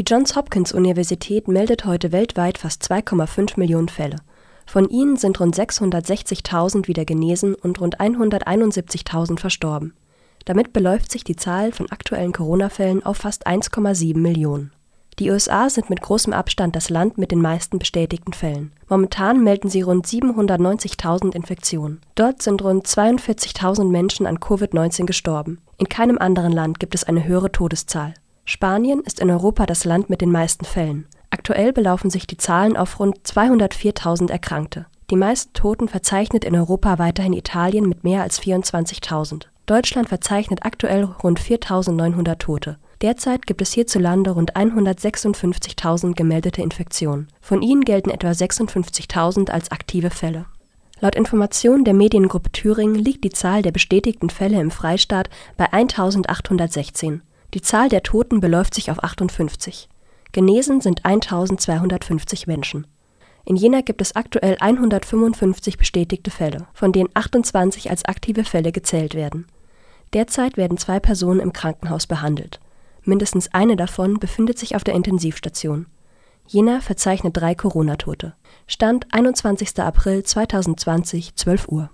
Die Johns Hopkins Universität meldet heute weltweit fast 2,5 Millionen Fälle. Von ihnen sind rund 660.000 wieder genesen und rund 171.000 verstorben. Damit beläuft sich die Zahl von aktuellen Corona-Fällen auf fast 1,7 Millionen. Die USA sind mit großem Abstand das Land mit den meisten bestätigten Fällen. Momentan melden sie rund 790.000 Infektionen. Dort sind rund 42.000 Menschen an Covid-19 gestorben. In keinem anderen Land gibt es eine höhere Todeszahl. Spanien ist in Europa das Land mit den meisten Fällen. Aktuell belaufen sich die Zahlen auf rund 204.000 Erkrankte. Die meisten Toten verzeichnet in Europa weiterhin Italien mit mehr als 24.000. Deutschland verzeichnet aktuell rund 4.900 Tote. Derzeit gibt es hierzulande rund 156.000 gemeldete Infektionen. Von ihnen gelten etwa 56.000 als aktive Fälle. Laut Informationen der Mediengruppe Thüringen liegt die Zahl der bestätigten Fälle im Freistaat bei 1.816. Die Zahl der Toten beläuft sich auf 58. Genesen sind 1.250 Menschen. In Jena gibt es aktuell 155 bestätigte Fälle, von denen 28 als aktive Fälle gezählt werden. Derzeit werden zwei Personen im Krankenhaus behandelt. Mindestens eine davon befindet sich auf der Intensivstation. Jena verzeichnet drei Corona-Tote. Stand 21. April 2020, 12 Uhr